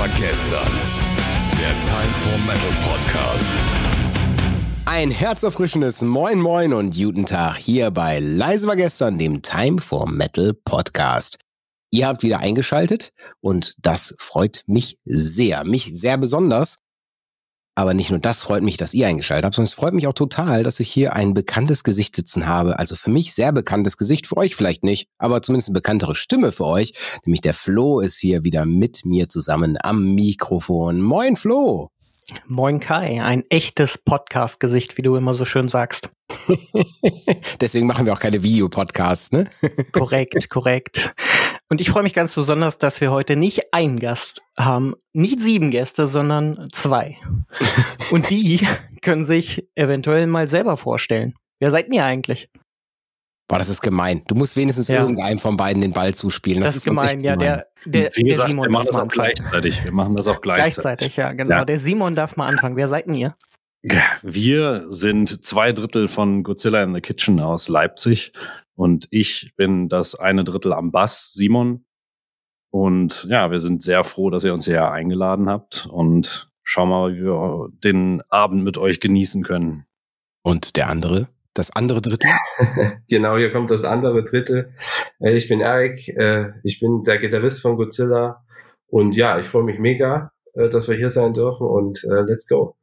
war gestern. Der Time for Metal Podcast. Ein herzerfrischendes Moin Moin und guten Tag hier bei Leise war gestern, dem Time for Metal Podcast. Ihr habt wieder eingeschaltet und das freut mich sehr, mich sehr besonders. Aber nicht nur das freut mich, dass ihr eingeschaltet habt, sondern es freut mich auch total, dass ich hier ein bekanntes Gesicht sitzen habe. Also für mich sehr bekanntes Gesicht, für euch vielleicht nicht, aber zumindest eine bekanntere Stimme für euch. Nämlich der Flo ist hier wieder mit mir zusammen am Mikrofon. Moin Flo! Moin Kai, ein echtes Podcast-Gesicht, wie du immer so schön sagst. Deswegen machen wir auch keine Videopodcasts, ne? korrekt, korrekt. Und ich freue mich ganz besonders, dass wir heute nicht einen Gast haben, nicht sieben Gäste, sondern zwei. Und die können sich eventuell mal selber vorstellen. Wer seid ihr eigentlich? Boah, das ist gemein. Du musst wenigstens ja. irgendeinem von beiden den Ball zuspielen. Das, das ist gemein, ja. Der, der, Wie gesagt, der Simon wir machen das auch gleichzeitig. Wir machen das auch gleichzeitig. Gleichzeitig, ja, genau. Ja. Der Simon darf mal anfangen. Wer seid denn ihr? Wir sind zwei Drittel von Godzilla in the Kitchen aus Leipzig und ich bin das eine Drittel am Bass, Simon. Und ja, wir sind sehr froh, dass ihr uns hier eingeladen habt und schauen mal, wie wir den Abend mit euch genießen können. Und der andere? das andere Drittel? genau, hier kommt das andere Drittel. Äh, ich bin Eric, äh, ich bin der Gitarrist von Godzilla und ja, ich freue mich mega, äh, dass wir hier sein dürfen und let's go.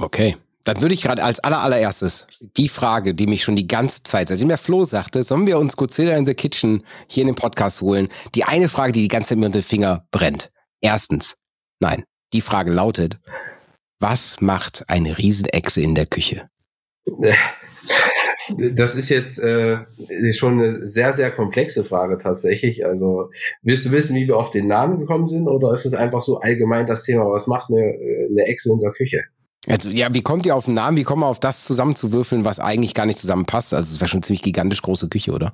Okay. Dann würde ich gerade als aller, allererstes die Frage, die mich schon die ganze Zeit, seitdem der Flo sagte, sollen wir uns Godzilla in the Kitchen hier in den Podcast holen? Die eine Frage, die die ganze Zeit mir unter den Finger brennt. Erstens, nein, die Frage lautet, was macht eine Riesenechse in der Küche? Das ist jetzt äh, schon eine sehr, sehr komplexe Frage tatsächlich. Also, willst du wissen, wie wir auf den Namen gekommen sind oder ist es einfach so allgemein das Thema, was macht eine, eine Echse in der Küche? Also, ja, wie kommt ihr auf den Namen? Wie kommt man auf das zusammenzuwürfeln, was eigentlich gar nicht zusammenpasst? Also, es wäre schon ziemlich gigantisch große Küche, oder?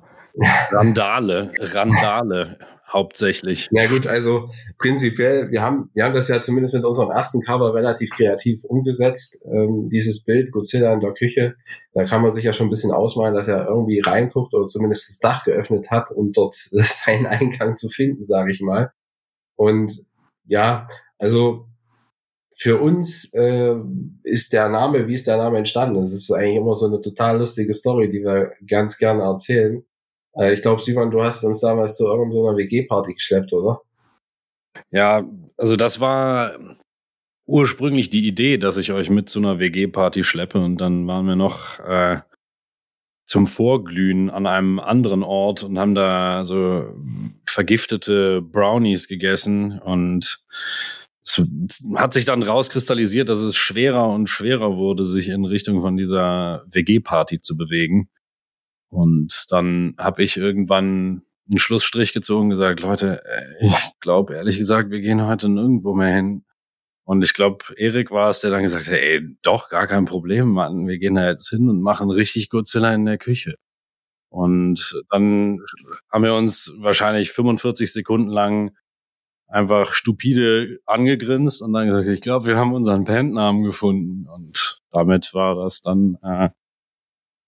Randale, Randale hauptsächlich. Ja gut, also prinzipiell, wir haben, wir haben das ja zumindest mit unserem ersten Cover relativ kreativ umgesetzt, ähm, dieses Bild Godzilla in der Küche. Da kann man sich ja schon ein bisschen ausmalen, dass er irgendwie reinguckt oder zumindest das Dach geöffnet hat, um dort seinen Eingang zu finden, sage ich mal. Und ja, also für uns äh, ist der Name, wie ist der Name entstanden? Das ist eigentlich immer so eine total lustige Story, die wir ganz gerne erzählen. Äh, ich glaube, Simon, du hast uns damals zu irgendeiner WG-Party geschleppt, oder? Ja, also das war ursprünglich die Idee, dass ich euch mit zu einer WG-Party schleppe und dann waren wir noch äh, zum Vorglühen an einem anderen Ort und haben da so vergiftete Brownies gegessen und es hat sich dann rauskristallisiert, dass es schwerer und schwerer wurde, sich in Richtung von dieser WG-Party zu bewegen. Und dann habe ich irgendwann einen Schlussstrich gezogen und gesagt, Leute, ich glaube ehrlich gesagt, wir gehen heute nirgendwo mehr hin. Und ich glaube, Erik war es, der dann gesagt hat, ey, doch, gar kein Problem, Mann. Wir gehen da jetzt hin und machen richtig Godzilla in der Küche. Und dann haben wir uns wahrscheinlich 45 Sekunden lang einfach stupide angegrinst und dann gesagt, ich glaube, wir haben unseren Bandnamen gefunden. Und damit war das dann äh,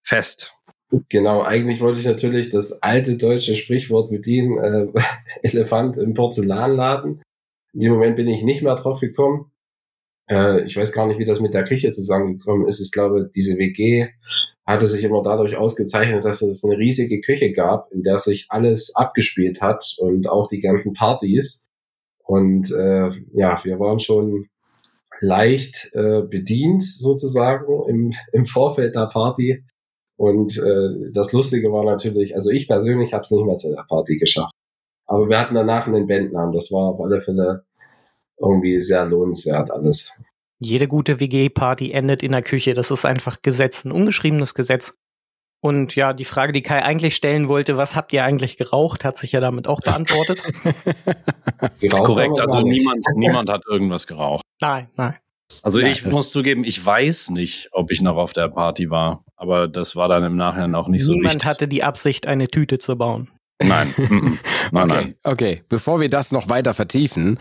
fest. Genau, eigentlich wollte ich natürlich das alte deutsche Sprichwort bedienen, äh, Elefant im Porzellanladen. In dem Moment bin ich nicht mehr drauf gekommen. Äh, ich weiß gar nicht, wie das mit der Küche zusammengekommen ist. Ich glaube, diese WG hatte sich immer dadurch ausgezeichnet, dass es eine riesige Küche gab, in der sich alles abgespielt hat und auch die ganzen Partys. Und äh, ja, wir waren schon leicht äh, bedient sozusagen im, im Vorfeld der Party und äh, das Lustige war natürlich, also ich persönlich habe es nicht mehr zu der Party geschafft. Aber wir hatten danach einen Bandnamen. Das war auf alle Fälle irgendwie sehr lohnenswert alles. Jede gute WG-Party endet in der Küche. Das ist einfach Gesetz, ein ungeschriebenes Gesetz. Und ja, die Frage, die Kai eigentlich stellen wollte, was habt ihr eigentlich geraucht, hat sich ja damit auch beantwortet. Korrekt, also niemand, niemand hat irgendwas geraucht. Nein, nein. Also ja, ich muss zugeben, ich weiß nicht, ob ich noch auf der Party war, aber das war dann im Nachhinein auch nicht Niemand so wichtig. Niemand hatte die Absicht, eine Tüte zu bauen. Nein. nein, okay, nein. Okay, bevor wir das noch weiter vertiefen,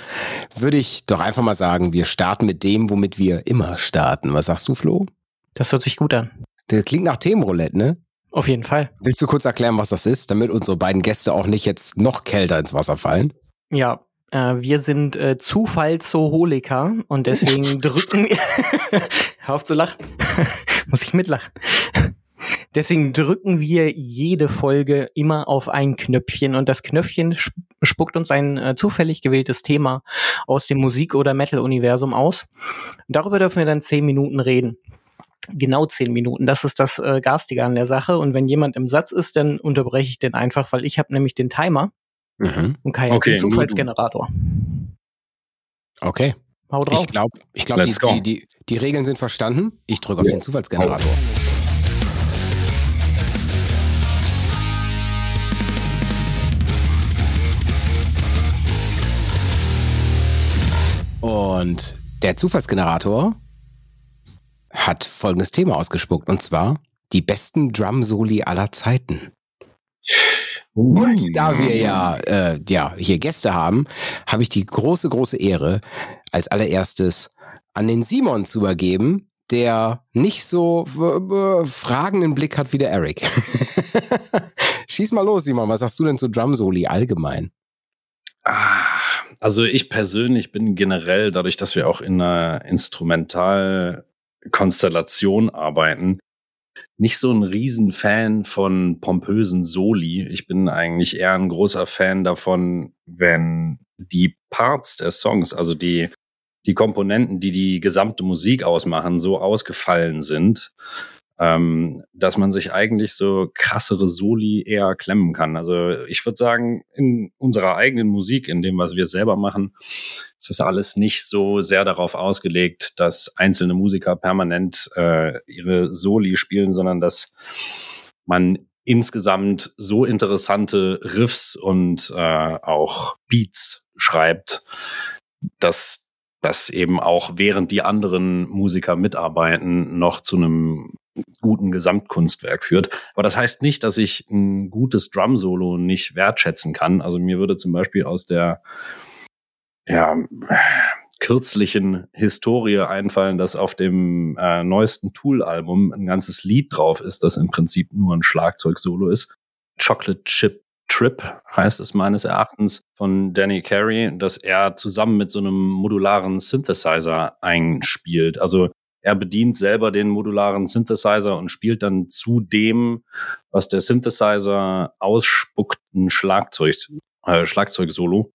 würde ich doch einfach mal sagen, wir starten mit dem, womit wir immer starten. Was sagst du, Flo? Das hört sich gut an. Das klingt nach Themenroulette, ne? Auf jeden Fall. Willst du kurz erklären, was das ist, damit unsere beiden Gäste auch nicht jetzt noch kälter ins Wasser fallen? Ja, Äh, wir sind äh, Zufallsoholiker und deswegen drücken wir. Hör auf zu lachen. Muss ich mitlachen. Deswegen drücken wir jede Folge immer auf ein Knöpfchen und das Knöpfchen spuckt uns ein äh, zufällig gewähltes Thema aus dem Musik- oder Metal-Universum aus. darüber dürfen wir dann zehn Minuten reden. Genau zehn Minuten. Das ist das äh, Garstige an der Sache. Und wenn jemand im Satz ist, dann unterbreche ich den einfach, weil ich habe nämlich den Timer mhm. und Kai okay, Zufallsgenerator. Okay. Hau drauf. Ich glaube, ich glaub, die, die, die, die, Regeln sind verstanden. Ich drücke auf ja. den Zufallsgenerator. Und der Zufallsgenerator hat folgendes Thema ausgespuckt, und zwar die besten Drum-Soli aller Zeiten. Und da wir ja, äh, ja hier Gäste haben, habe ich die große, große Ehre, als allererstes an den Simon zu übergeben, der nicht so äh, fragenden Blick hat wie der Eric. Schieß mal los, Simon. Was sagst du denn zu Drum Soli allgemein? Ah, also ich persönlich bin generell, dadurch, dass wir auch in einer Instrumentalkonstellation arbeiten, nicht so ein Riesenfan von pompösen Soli. Ich bin eigentlich eher ein großer Fan davon, wenn die Parts der Songs, also die die Komponenten, die die gesamte Musik ausmachen, so ausgefallen sind, ähm, dass man sich eigentlich so krassere Soli eher klemmen kann. Also ich würde sagen, in unserer eigenen Musik, in dem, was wir selber machen, ist das alles nicht so sehr darauf ausgelegt, dass einzelne Musiker permanent äh, ihre Soli spielen, sondern dass man insgesamt so interessante Riffs und äh, auch Beats schreibt, dass das eben auch während die anderen Musiker mitarbeiten noch zu einem guten Gesamtkunstwerk führt. Aber das heißt nicht, dass ich ein gutes Drum-Solo nicht wertschätzen kann. Also mir würde zum Beispiel aus der ja, kürzlichen Historie einfallen, dass auf dem äh, neuesten Tool-Album ein ganzes Lied drauf ist, das im Prinzip nur ein Schlagzeug-Solo ist. Chocolate Chip Trip heißt es meines Erachtens von Danny Carey, dass er zusammen mit so einem modularen Synthesizer einspielt. Also er bedient selber den modularen Synthesizer und spielt dann zu dem, was der Synthesizer ausspuckt, ein Schlagzeug, äh, Schlagzeug-Solo.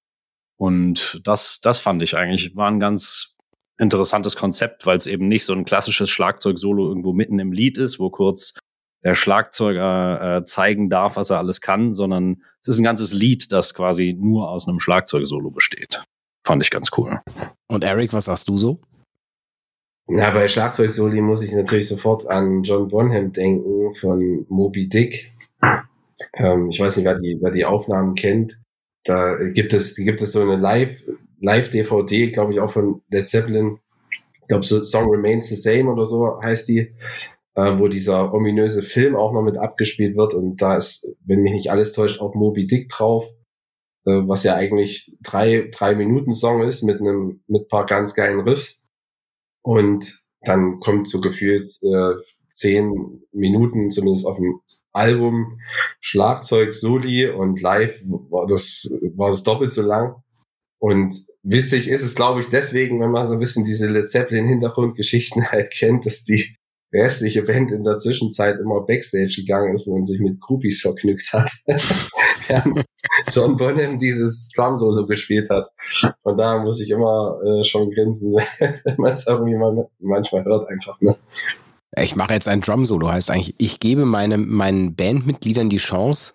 Und das, das fand ich eigentlich, war ein ganz interessantes Konzept, weil es eben nicht so ein klassisches Schlagzeug-Solo irgendwo mitten im Lied ist, wo kurz der Schlagzeuger äh, zeigen darf, was er alles kann, sondern es ist ein ganzes Lied, das quasi nur aus einem Schlagzeug-Solo besteht. Fand ich ganz cool. Und Eric, was sagst du so? Na, bei Schlagzeugsoli muss ich natürlich sofort an John Bonham denken von Moby Dick. Ähm, ich weiß nicht, wer die, wer die Aufnahmen kennt. Da gibt es, gibt es so eine Live, Live-DVD, glaube ich, auch von Led Zeppelin. Ich glaube, so Song Remains the Same oder so heißt die, äh, wo dieser ominöse Film auch noch mit abgespielt wird. Und da ist, wenn mich nicht alles täuscht, auch Moby Dick drauf, äh, was ja eigentlich drei, drei Minuten Song ist mit einem, mit paar ganz geilen Riffs. Und dann kommt so gefühlt äh, zehn Minuten, zumindest auf dem Album, Schlagzeug, Soli und live war das, war das doppelt so lang. Und witzig ist es, glaube ich, deswegen, wenn man so ein bisschen diese Led Zeppelin-Hintergrundgeschichten halt kennt, dass die restliche Band in der Zwischenzeit immer Backstage gegangen ist und sich mit Groupies vergnügt hat. John Bonham dieses Drum Solo gespielt hat. Und da muss ich immer äh, schon grinsen, wenn man es irgendwie mal manchmal hört einfach. Ne? Ich mache jetzt ein Drum Solo, heißt eigentlich, ich gebe meine, meinen Bandmitgliedern die Chance,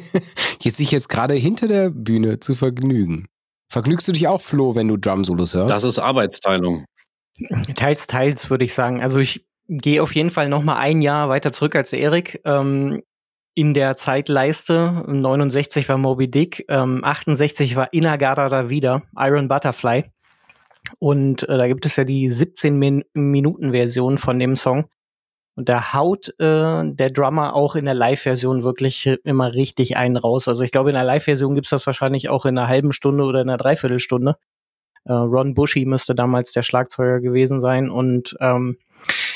jetzt sich jetzt gerade hinter der Bühne zu vergnügen. Vergnügst du dich auch, Flo, wenn du Drum Solos hörst? Das ist Arbeitsteilung. Teils, teils, würde ich sagen. Also ich gehe auf jeden Fall noch mal ein Jahr weiter zurück als Erik. Ähm, in der Zeitleiste 69 war Moby Dick, ähm, 68 war Inagara da wieder, Iron Butterfly. Und äh, da gibt es ja die 17 Min Minuten Version von dem Song. Und da haut äh, der Drummer auch in der Live-Version wirklich immer richtig einen raus. Also ich glaube, in der Live-Version gibt's das wahrscheinlich auch in einer halben Stunde oder in einer Dreiviertelstunde. Äh, Ron Bushy müsste damals der Schlagzeuger gewesen sein. Und ähm,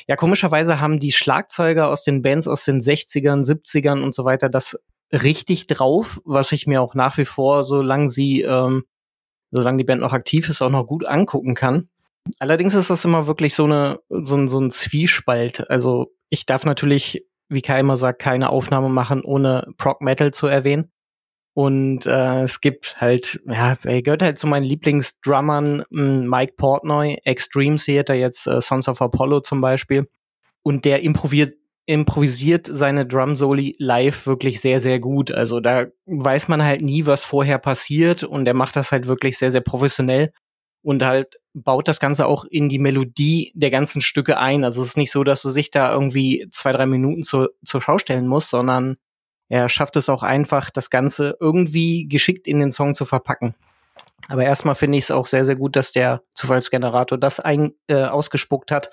ja, komischerweise haben die Schlagzeuger aus den Bands aus den 60ern, 70ern und so weiter das richtig drauf, was ich mir auch nach wie vor, solange sie ähm, solange die Band noch aktiv ist, auch noch gut angucken kann. Allerdings ist das immer wirklich so eine so ein, so ein Zwiespalt. Also ich darf natürlich, wie Kai immer sagt, keine Aufnahme machen, ohne Prog Metal zu erwähnen. Und äh, es gibt halt, ja, er gehört halt zu meinen Lieblingsdrummern, hm, Mike Portnoy, Extreme Theater, jetzt äh, Sons of Apollo zum Beispiel. Und der improvisiert, improvisiert seine Drum-Soli live wirklich sehr, sehr gut. Also da weiß man halt nie, was vorher passiert und er macht das halt wirklich sehr, sehr professionell und halt baut das Ganze auch in die Melodie der ganzen Stücke ein. Also es ist nicht so, dass er sich da irgendwie zwei, drei Minuten zur, zur Schau stellen muss, sondern er schafft es auch einfach, das Ganze irgendwie geschickt in den Song zu verpacken. Aber erstmal finde ich es auch sehr, sehr gut, dass der Zufallsgenerator das ein, äh, ausgespuckt hat.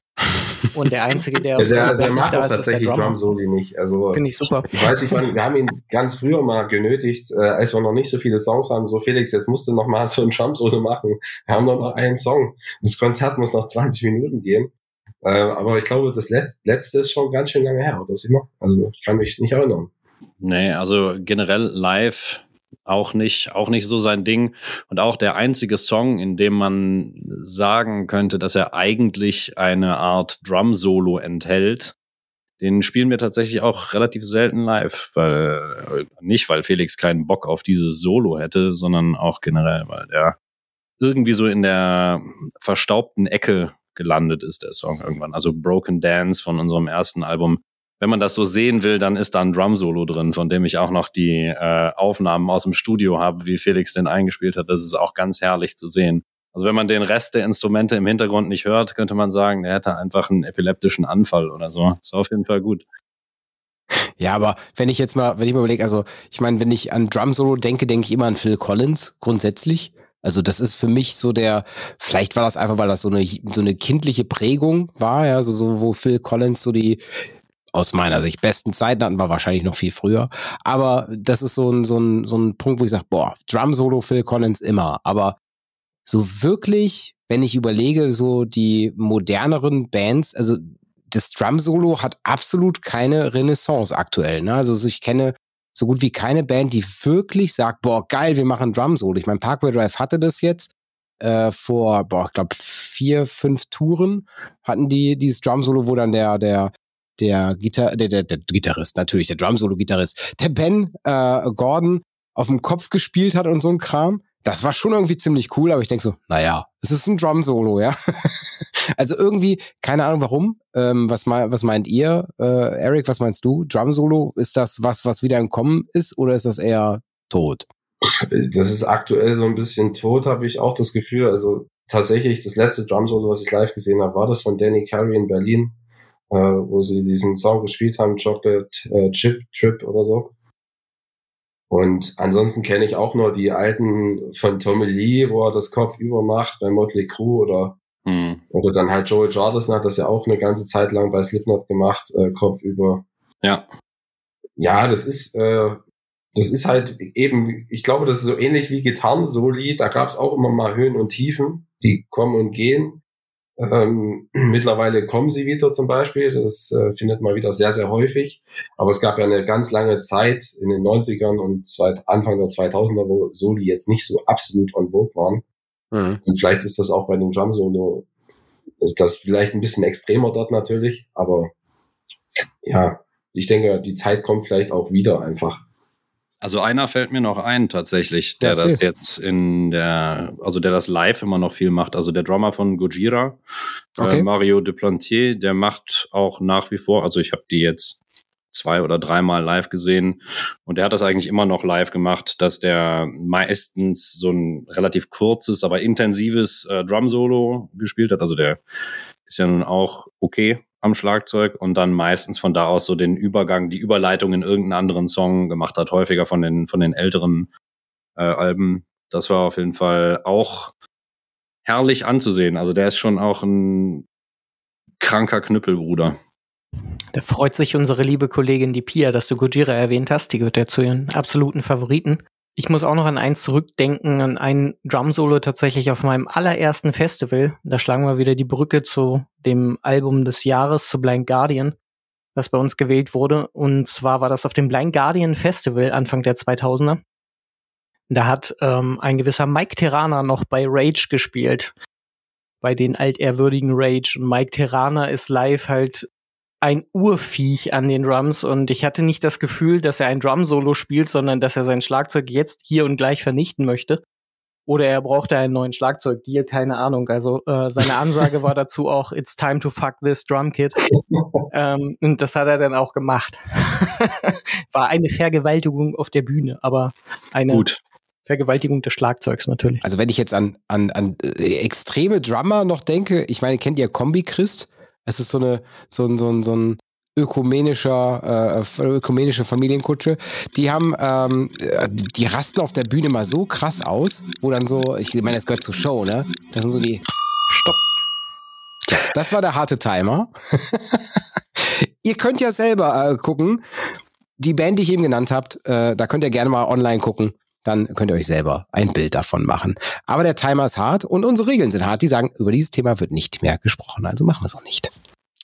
Und der Einzige, der, der, der macht auch ist, tatsächlich Drum Soli nicht. Also, Finde ich super. Ich weiß nicht, wir haben ihn ganz früher mal genötigt, äh, als wir noch nicht so viele Songs haben. So, Felix, jetzt musst du noch mal so ein Drum Solo machen. Wir haben nur noch einen Song. Das Konzert muss noch 20 Minuten gehen. Äh, aber ich glaube, das Let letzte ist schon ganz schön lange her, oder ist immer? Also, ich kann mich nicht erinnern. Nee, also generell live auch nicht, auch nicht so sein Ding. Und auch der einzige Song, in dem man sagen könnte, dass er eigentlich eine Art Drum-Solo enthält, den spielen wir tatsächlich auch relativ selten live, weil nicht, weil Felix keinen Bock auf dieses Solo hätte, sondern auch generell, weil der irgendwie so in der verstaubten Ecke gelandet ist, der Song irgendwann. Also Broken Dance von unserem ersten Album wenn man das so sehen will, dann ist da ein Drum-Solo drin, von dem ich auch noch die äh, Aufnahmen aus dem Studio habe, wie Felix den eingespielt hat. Das ist auch ganz herrlich zu sehen. Also wenn man den Rest der Instrumente im Hintergrund nicht hört, könnte man sagen, der hätte einfach einen epileptischen Anfall oder so. Ist auf jeden Fall gut. Ja, aber wenn ich jetzt mal, wenn ich mal überlege, also ich meine, wenn ich an Drum Solo denke, denke ich immer an Phil Collins grundsätzlich. Also das ist für mich so der, vielleicht war das einfach, weil das so eine so eine kindliche Prägung war, ja, so, so wo Phil Collins so die aus meiner Sicht besten Zeiten hatten wir wahrscheinlich noch viel früher. Aber das ist so ein, so ein, so ein Punkt, wo ich sage, boah, Drum Solo Phil Collins immer. Aber so wirklich, wenn ich überlege, so die moderneren Bands, also das Drum Solo hat absolut keine Renaissance aktuell. Ne? Also ich kenne so gut wie keine Band, die wirklich sagt, boah, geil, wir machen Drum Solo. Ich meine, Parkway Drive hatte das jetzt äh, vor, boah, ich glaube, vier, fünf Touren hatten die dieses Drum Solo, wo dann der, der der, Gitar der, der, der Gitarrist, natürlich, der Drum-Solo-Gitarrist, der Ben äh, Gordon auf dem Kopf gespielt hat und so ein Kram. Das war schon irgendwie ziemlich cool, aber ich denke so, naja, es ist ein Drum-Solo, ja. also irgendwie, keine Ahnung warum. Ähm, was, mein, was meint ihr, äh, Eric, was meinst du? Drum-Solo, ist das was, was wieder im Kommen ist oder ist das eher tot? Das ist aktuell so ein bisschen tot, habe ich auch das Gefühl. Also tatsächlich, das letzte Drum-Solo, was ich live gesehen habe, war das von Danny Carey in Berlin äh, wo sie diesen Song gespielt haben, Chocolate äh, Chip Trip oder so. Und ansonsten kenne ich auch nur die alten von Tommy Lee, wo er das Kopf über macht bei Motley Crue oder hm. oder dann halt Joey Jordison hat das ja auch eine ganze Zeit lang bei Slipknot gemacht, äh, Kopf über. Ja. Ja, das ist äh, das ist halt eben, ich glaube, das ist so ähnlich wie Gitarren-Soli, da gab es auch immer mal Höhen und Tiefen, die kommen und gehen. Ähm, mittlerweile kommen sie wieder zum Beispiel. Das äh, findet man wieder sehr, sehr häufig. Aber es gab ja eine ganz lange Zeit in den 90ern und zweit, Anfang der 2000er, wo Soli jetzt nicht so absolut on vogue waren. Mhm. Und vielleicht ist das auch bei dem Drum Solo, ist das vielleicht ein bisschen extremer dort natürlich. Aber ja, ich denke, die Zeit kommt vielleicht auch wieder einfach. Also einer fällt mir noch ein tatsächlich, der das jetzt in der, also der das live immer noch viel macht. Also der Drummer von Gojira, äh, okay. äh, Mario Duplantier, der macht auch nach wie vor, also ich habe die jetzt zwei oder dreimal live gesehen und der hat das eigentlich immer noch live gemacht, dass der meistens so ein relativ kurzes, aber intensives äh, Drum-Solo gespielt hat. Also der ist ja nun auch okay am Schlagzeug und dann meistens von da aus so den Übergang, die Überleitung in irgendeinen anderen Song gemacht hat, häufiger von den, von den älteren äh, Alben. Das war auf jeden Fall auch herrlich anzusehen. Also der ist schon auch ein kranker Knüppelbruder. Da freut sich unsere liebe Kollegin die Pia, dass du Gojira erwähnt hast. Die gehört ja zu ihren absoluten Favoriten. Ich muss auch noch an eins zurückdenken, an ein Drum-Solo tatsächlich auf meinem allerersten Festival. Da schlagen wir wieder die Brücke zu dem Album des Jahres, zu Blind Guardian, das bei uns gewählt wurde. Und zwar war das auf dem Blind Guardian Festival Anfang der 2000er. Da hat ähm, ein gewisser Mike Terraner noch bei Rage gespielt. Bei den altehrwürdigen Rage. Und Mike Terraner ist live halt ein Urviech an den Drums und ich hatte nicht das Gefühl, dass er ein Drum-Solo spielt, sondern dass er sein Schlagzeug jetzt hier und gleich vernichten möchte. Oder er brauchte einen neuen Schlagzeugdeal, keine Ahnung. Also äh, seine Ansage war dazu auch, it's time to fuck this drum kit. ähm, und das hat er dann auch gemacht. war eine Vergewaltigung auf der Bühne, aber eine Gut. Vergewaltigung des Schlagzeugs natürlich. Also wenn ich jetzt an, an, an äh, extreme Drummer noch denke, ich meine, kennt ihr Kombi Christ? Es ist so eine, so ein, so ein, so ein ökumenischer, äh, ökumenische Familienkutsche. Die haben, ähm, die rasten auf der Bühne mal so krass aus, wo dann so, ich meine, das gehört zur Show, ne? Das sind so die. Stopp. Tja, das war der harte Timer. ihr könnt ja selber äh, gucken. Die Band, die ich eben genannt habt, äh, da könnt ihr gerne mal online gucken. Dann könnt ihr euch selber ein Bild davon machen. Aber der Timer ist hart und unsere Regeln sind hart. Die sagen, über dieses Thema wird nicht mehr gesprochen. Also machen wir es auch nicht.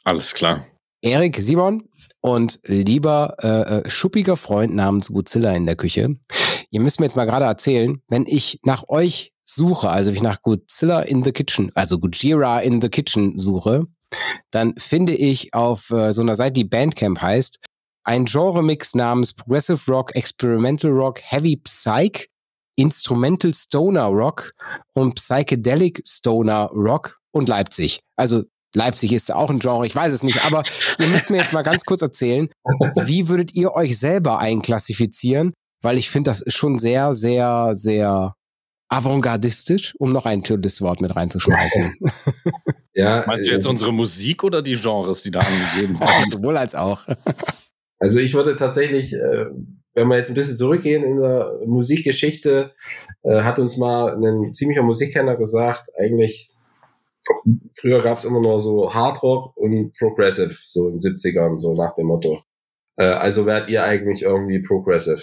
Alles klar. Erik, Simon und lieber äh, äh, schuppiger Freund namens Godzilla in der Küche. Ihr müsst mir jetzt mal gerade erzählen, wenn ich nach euch suche, also wenn ich nach Godzilla in the Kitchen, also Gojira in the Kitchen suche, dann finde ich auf äh, so einer Seite, die Bandcamp heißt, ein Genre-Mix namens Progressive Rock, Experimental Rock, Heavy Psych, Instrumental Stoner Rock und Psychedelic Stoner Rock und Leipzig. Also Leipzig ist auch ein Genre, ich weiß es nicht, aber ihr müsst mir jetzt mal ganz kurz erzählen, wie würdet ihr euch selber einklassifizieren? Weil ich finde, das ist schon sehr, sehr, sehr avantgardistisch, um noch ein tolles Wort mit reinzuschmeißen. Ja, Meinst du jetzt äh, unsere Musik oder die Genres, die da angegeben sind? Sowohl als auch. Also ich würde tatsächlich, äh, wenn wir jetzt ein bisschen zurückgehen in der Musikgeschichte, äh, hat uns mal ein ziemlicher Musikkenner gesagt, eigentlich früher gab es immer nur so Hard Rock und Progressive, so in den 70ern, so nach dem Motto. Äh, also wärt ihr eigentlich irgendwie Progressive.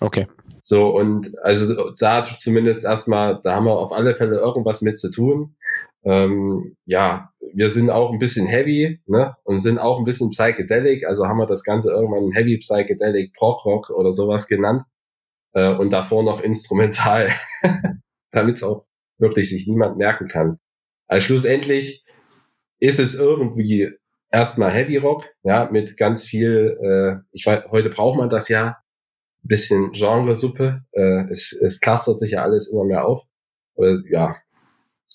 Okay. So, und also da zumindest erstmal, da haben wir auf alle Fälle irgendwas mit zu tun. Ähm, ja, wir sind auch ein bisschen heavy, ne? Und sind auch ein bisschen psychedelic, also haben wir das Ganze irgendwann Heavy Psychedelic Prog Rock oder sowas genannt. Äh, und davor noch instrumental, damit es auch wirklich sich niemand merken kann. Also schlussendlich ist es irgendwie erstmal Heavy Rock, ja, mit ganz viel, äh, ich weiß, heute braucht man das ja, bisschen Genresuppe. Äh, es, es clustert sich ja alles immer mehr auf. Äh, ja,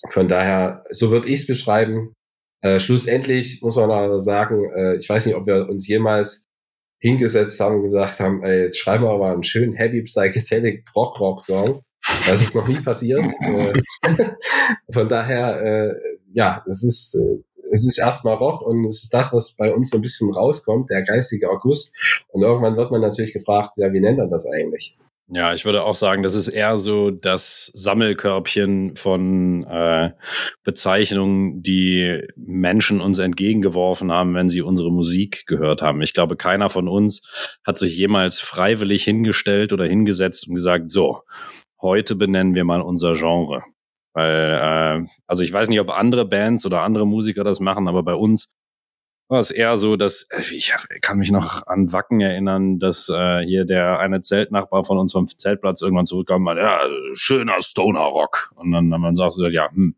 von daher, so würde ich es beschreiben. Äh, schlussendlich muss man aber sagen, äh, ich weiß nicht, ob wir uns jemals hingesetzt haben und gesagt haben, ey, jetzt schreiben wir aber einen schönen Heavy Psychedelic Rock Rock Song. Das ist noch nie passiert. Äh, von daher, äh, ja, es ist, äh, es ist erstmal Rock und es ist das, was bei uns so ein bisschen rauskommt, der geistige August. Und irgendwann wird man natürlich gefragt, ja, wie nennt man das eigentlich? Ja, ich würde auch sagen, das ist eher so das Sammelkörbchen von äh, Bezeichnungen, die Menschen uns entgegengeworfen haben, wenn sie unsere Musik gehört haben. Ich glaube, keiner von uns hat sich jemals freiwillig hingestellt oder hingesetzt und gesagt, so, heute benennen wir mal unser Genre. Weil, äh, also ich weiß nicht, ob andere Bands oder andere Musiker das machen, aber bei uns war es eher so, dass äh, ich kann mich noch an Wacken erinnern, dass äh, hier der eine Zeltnachbar von uns vom Zeltplatz irgendwann zurückkam und ja, schöner Stoner Rock. Und dann haben uns auch so, ja, hm,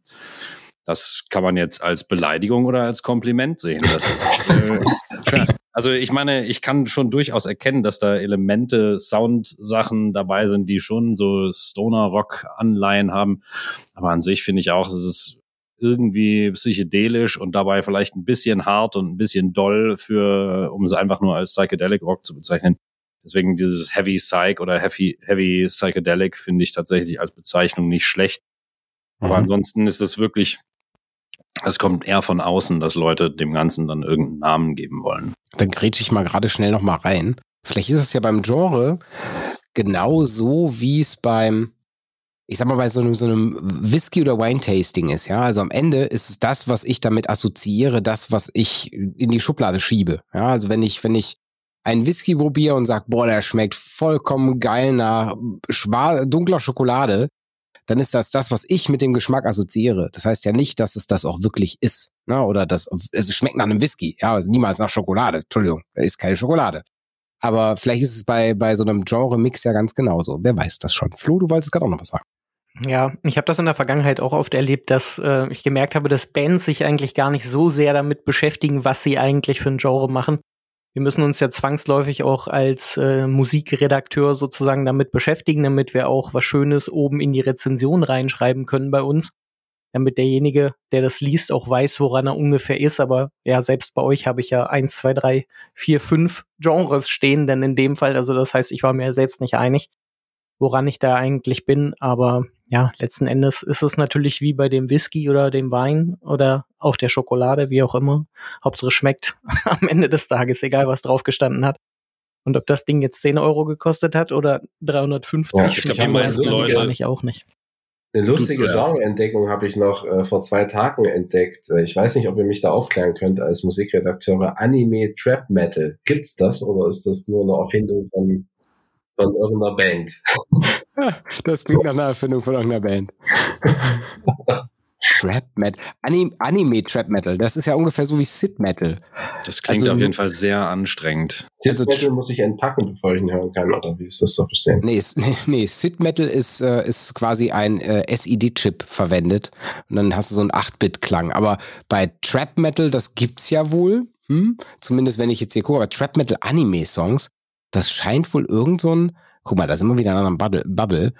das kann man jetzt als Beleidigung oder als Kompliment sehen. Das ist, äh, also ich meine, ich kann schon durchaus erkennen, dass da Elemente, Soundsachen dabei sind, die schon so Stoner-Rock-Anleihen haben. Aber an sich finde ich auch, es ist irgendwie psychedelisch und dabei vielleicht ein bisschen hart und ein bisschen doll für, um es einfach nur als Psychedelic Rock zu bezeichnen. Deswegen dieses Heavy Psych oder Heavy, Heavy Psychedelic finde ich tatsächlich als Bezeichnung nicht schlecht. Aber Mhm. ansonsten ist es wirklich, es kommt eher von außen, dass Leute dem Ganzen dann irgendeinen Namen geben wollen. Dann grätsche ich mal gerade schnell noch mal rein. Vielleicht ist es ja beim Genre genau so, wie es beim, ich sag mal, bei so einem, so einem Whisky- oder Wine-Tasting ist, ja. Also am Ende ist es das, was ich damit assoziiere, das, was ich in die Schublade schiebe. Ja, also wenn ich, wenn ich einen Whisky probiere und sage, boah, der schmeckt vollkommen geil nach schwar dunkler Schokolade, dann ist das das, was ich mit dem Geschmack assoziiere. Das heißt ja nicht, dass es das auch wirklich ist. Ne? Oder das, es schmeckt nach einem Whisky. Ja, also niemals nach Schokolade. Entschuldigung, da ist keine Schokolade. Aber vielleicht ist es bei, bei so einem Genre-Mix ja ganz genauso. Wer weiß das schon? Flo, du wolltest gerade auch noch was sagen. Ja, ich habe das in der Vergangenheit auch oft erlebt, dass äh, ich gemerkt habe, dass Bands sich eigentlich gar nicht so sehr damit beschäftigen, was sie eigentlich für ein Genre machen. Wir müssen uns ja zwangsläufig auch als äh, Musikredakteur sozusagen damit beschäftigen, damit wir auch was Schönes oben in die Rezension reinschreiben können bei uns damit derjenige, der das liest, auch weiß, woran er ungefähr ist. Aber ja, selbst bei euch habe ich ja eins, zwei, drei, vier, fünf Genres stehen, denn in dem Fall, also das heißt, ich war mir selbst nicht einig, woran ich da eigentlich bin. Aber ja, letzten Endes ist es natürlich wie bei dem Whisky oder dem Wein oder auch der Schokolade, wie auch immer. Hauptsache schmeckt am Ende des Tages, egal was drauf gestanden hat. Und ob das Ding jetzt 10 Euro gekostet hat oder 350, ja, ich glaube, die meisten Leute auch nicht. Eine lustige Genre-Entdeckung habe ich noch äh, vor zwei Tagen entdeckt. Äh, ich weiß nicht, ob ihr mich da aufklären könnt als Musikredakteure. Anime Trap Metal. Gibt's das oder ist das nur eine Erfindung von, von irgendeiner Band? das klingt nach einer Erfindung von irgendeiner Band. Trap Metal. Anim Anime Trap Metal. Das ist ja ungefähr so wie Sid Metal. Das klingt also, auf jeden Fall sehr anstrengend. Sid also, Metal muss ich entpacken, bevor ich ihn hören kann, oder wie ist das zu verstehen? Nee, nee, nee Sid Metal ist, äh, ist quasi ein äh, SID-Chip verwendet. Und dann hast du so einen 8-Bit-Klang. Aber bei Trap Metal, das gibt's ja wohl. Hm? Zumindest wenn ich jetzt hier gucke, aber Trap Metal Anime-Songs, das scheint wohl irgend so ein, guck mal, da sind wir wieder in einem Bubble. Bubble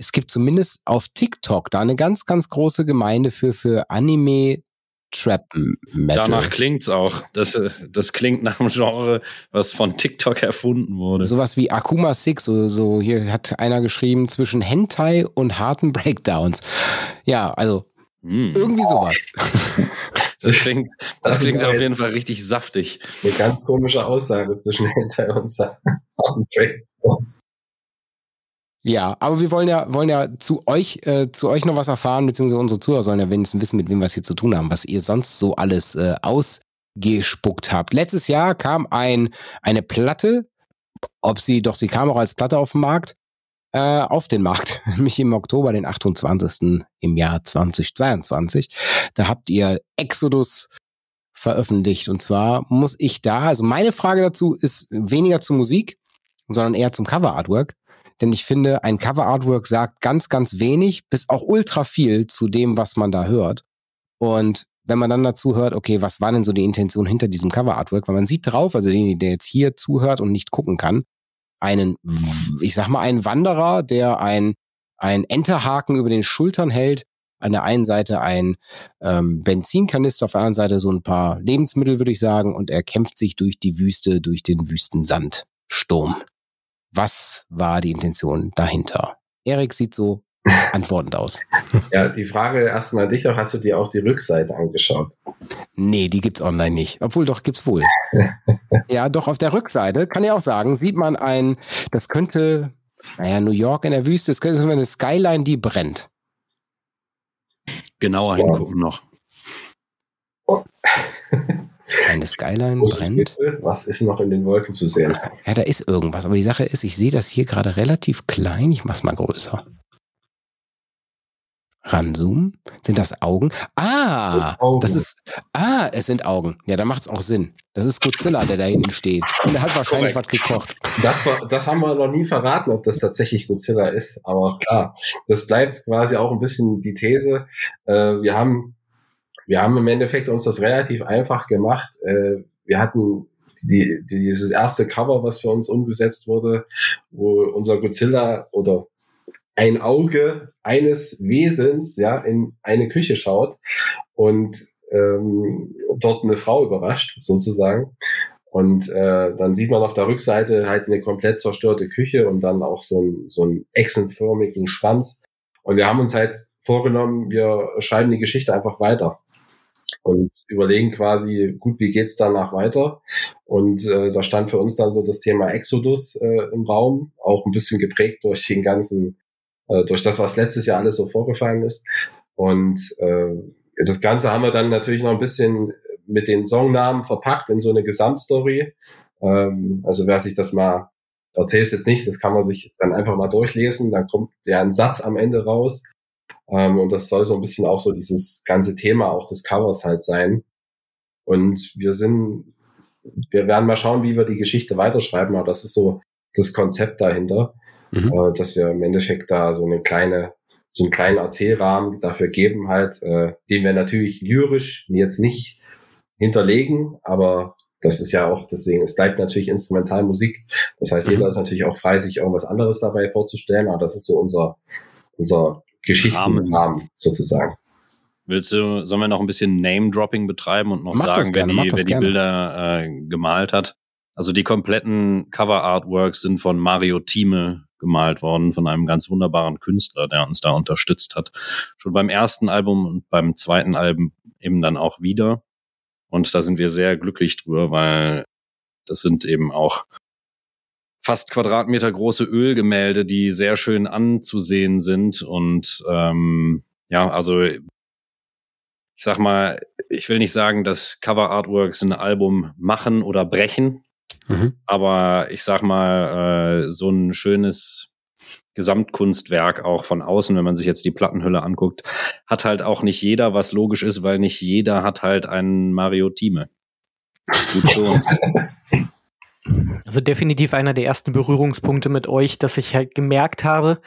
es gibt zumindest auf TikTok da eine ganz, ganz große Gemeinde für, für Anime Trap Metal. Danach klingt's auch. Das, das klingt nach einem Genre, was von TikTok erfunden wurde. Sowas wie Akuma Six, so, so hier hat einer geschrieben zwischen Hentai und harten Breakdowns. Ja, also hm. irgendwie sowas. Das klingt, das, das klingt auf jeden Fall richtig saftig. Eine ganz komische Aussage zwischen Hentai und harten Breakdowns. Ja, aber wir wollen ja, wollen ja zu euch, äh, zu euch noch was erfahren, beziehungsweise unsere Zuhörer sollen ja wenigstens wissen, mit wem wir es hier zu tun haben, was ihr sonst so alles äh, ausgespuckt habt. Letztes Jahr kam ein, eine Platte, ob sie, doch sie kam auch als Platte auf den Markt, äh, auf den Markt, nämlich im Oktober, den 28. im Jahr 2022. Da habt ihr Exodus veröffentlicht. Und zwar muss ich da, also meine Frage dazu ist weniger zur Musik, sondern eher zum Cover-Artwork denn ich finde, ein Cover-Artwork sagt ganz, ganz wenig bis auch ultra viel zu dem, was man da hört. Und wenn man dann dazu hört, okay, was war denn so die Intention hinter diesem Cover-Artwork? Weil man sieht drauf, also derjenige, der jetzt hier zuhört und nicht gucken kann, einen, ich sag mal, einen Wanderer, der ein, ein Enterhaken über den Schultern hält, an der einen Seite ein ähm, Benzinkanister, auf der anderen Seite so ein paar Lebensmittel, würde ich sagen, und er kämpft sich durch die Wüste, durch den Wüstensandsturm. Was war die Intention dahinter? Erik sieht so antwortend aus. Ja, die Frage erstmal dich auch, hast du dir auch die Rückseite angeschaut? Nee, die gibt's online nicht. Obwohl, doch, gibt's wohl. ja, doch, auf der Rückseite, kann ich auch sagen, sieht man ein, das könnte, naja, New York in der Wüste, das könnte so eine Skyline, die brennt. Genauer ja. hingucken noch. Oh. Eine Skyline brennt. Was ist noch in den Wolken zu sehen? Ja, da ist irgendwas. Aber die Sache ist, ich sehe das hier gerade relativ klein. Ich mach's mal größer. Ranzoomen? Sind das Augen? Ah, Augen. das ist, ah, es sind Augen. Ja, da macht's auch Sinn. Das ist Godzilla, der da hinten steht. Und der hat wahrscheinlich Correct. was gekocht. Das, das haben wir noch nie verraten, ob das tatsächlich Godzilla ist. Aber klar, das bleibt quasi auch ein bisschen die These. Äh, wir haben wir haben im Endeffekt uns das relativ einfach gemacht. Äh, wir hatten die, dieses erste Cover, was für uns umgesetzt wurde, wo unser Godzilla oder ein Auge eines Wesens ja in eine Küche schaut und ähm, dort eine Frau überrascht sozusagen. Und äh, dann sieht man auf der Rückseite halt eine komplett zerstörte Küche und dann auch so, ein, so einen echsenförmigen Schwanz. Und wir haben uns halt vorgenommen, wir schreiben die Geschichte einfach weiter und überlegen quasi, gut, wie geht's danach weiter? Und äh, da stand für uns dann so das Thema Exodus äh, im Raum, auch ein bisschen geprägt durch den ganzen, äh, durch das, was letztes Jahr alles so vorgefallen ist. Und äh, das Ganze haben wir dann natürlich noch ein bisschen mit den Songnamen verpackt in so eine Gesamtstory. Ähm, also wer sich das mal erzählt jetzt nicht, das kann man sich dann einfach mal durchlesen. Dann kommt ja ein Satz am Ende raus, ähm, und das soll so ein bisschen auch so dieses ganze Thema auch des Covers halt sein. Und wir sind wir werden mal schauen, wie wir die Geschichte weiterschreiben, aber das ist so das Konzept dahinter, mhm. äh, dass wir im Endeffekt da so eine kleine, so einen kleinen Erzählrahmen dafür geben halt, äh, den wir natürlich lyrisch jetzt nicht hinterlegen, aber das ist ja auch, deswegen, es bleibt natürlich Instrumentalmusik. Das heißt, jeder mhm. ist natürlich auch frei, sich irgendwas anderes dabei vorzustellen, aber das ist so unser, unser Geschichtenrahmen sozusagen. Willst du, sollen wir noch ein bisschen Name-Dropping betreiben und noch mach sagen, gerne, wer, die, wer die Bilder äh, gemalt hat? Also die kompletten Cover-Artworks sind von Mario Thieme gemalt worden, von einem ganz wunderbaren Künstler, der uns da unterstützt hat. Schon beim ersten Album und beim zweiten Album eben dann auch wieder. Und da sind wir sehr glücklich drüber, weil das sind eben auch fast Quadratmeter große Ölgemälde, die sehr schön anzusehen sind. Und ähm, ja, also ich sag mal, ich will nicht sagen, dass Cover Artworks ein Album machen oder brechen, mhm. aber ich sag mal, äh, so ein schönes Gesamtkunstwerk auch von außen, wenn man sich jetzt die Plattenhülle anguckt, hat halt auch nicht jeder, was logisch ist, weil nicht jeder hat halt einen Mario Thieme. Gut für uns. Also definitiv einer der ersten Berührungspunkte mit euch, dass ich halt gemerkt habe,